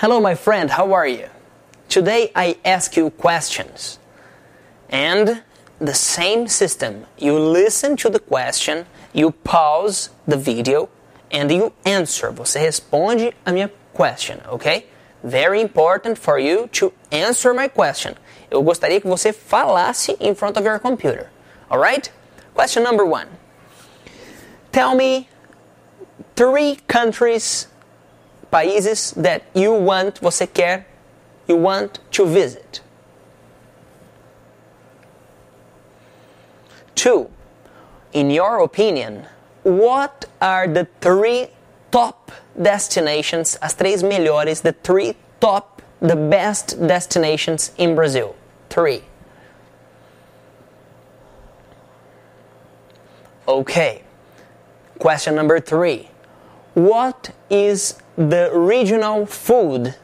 Hello, my friend, how are you? Today I ask you questions. And the same system. You listen to the question, you pause the video, and you answer. Você responde a minha question, ok? Very important for you to answer my question. Eu gostaria que você falasse in front of your computer. Alright? Question number one. Tell me three countries, países that you want, você quer, you want to visit. Two, in your opinion, what are the three top destinations, as três melhores, the three top, the best destinations in Brazil? Three. Okay. Question number three. What is the regional food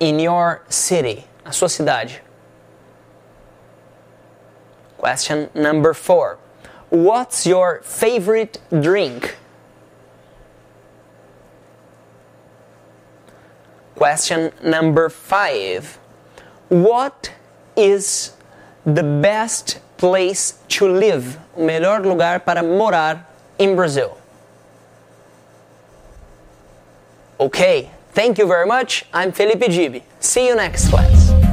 in your city, a sua cidade? Question number four. What's your favorite drink? Question number five. What is the best place to live? O melhor lugar para morar in Brazil? Okay, thank you very much. I'm Felipe Dib. See you next class.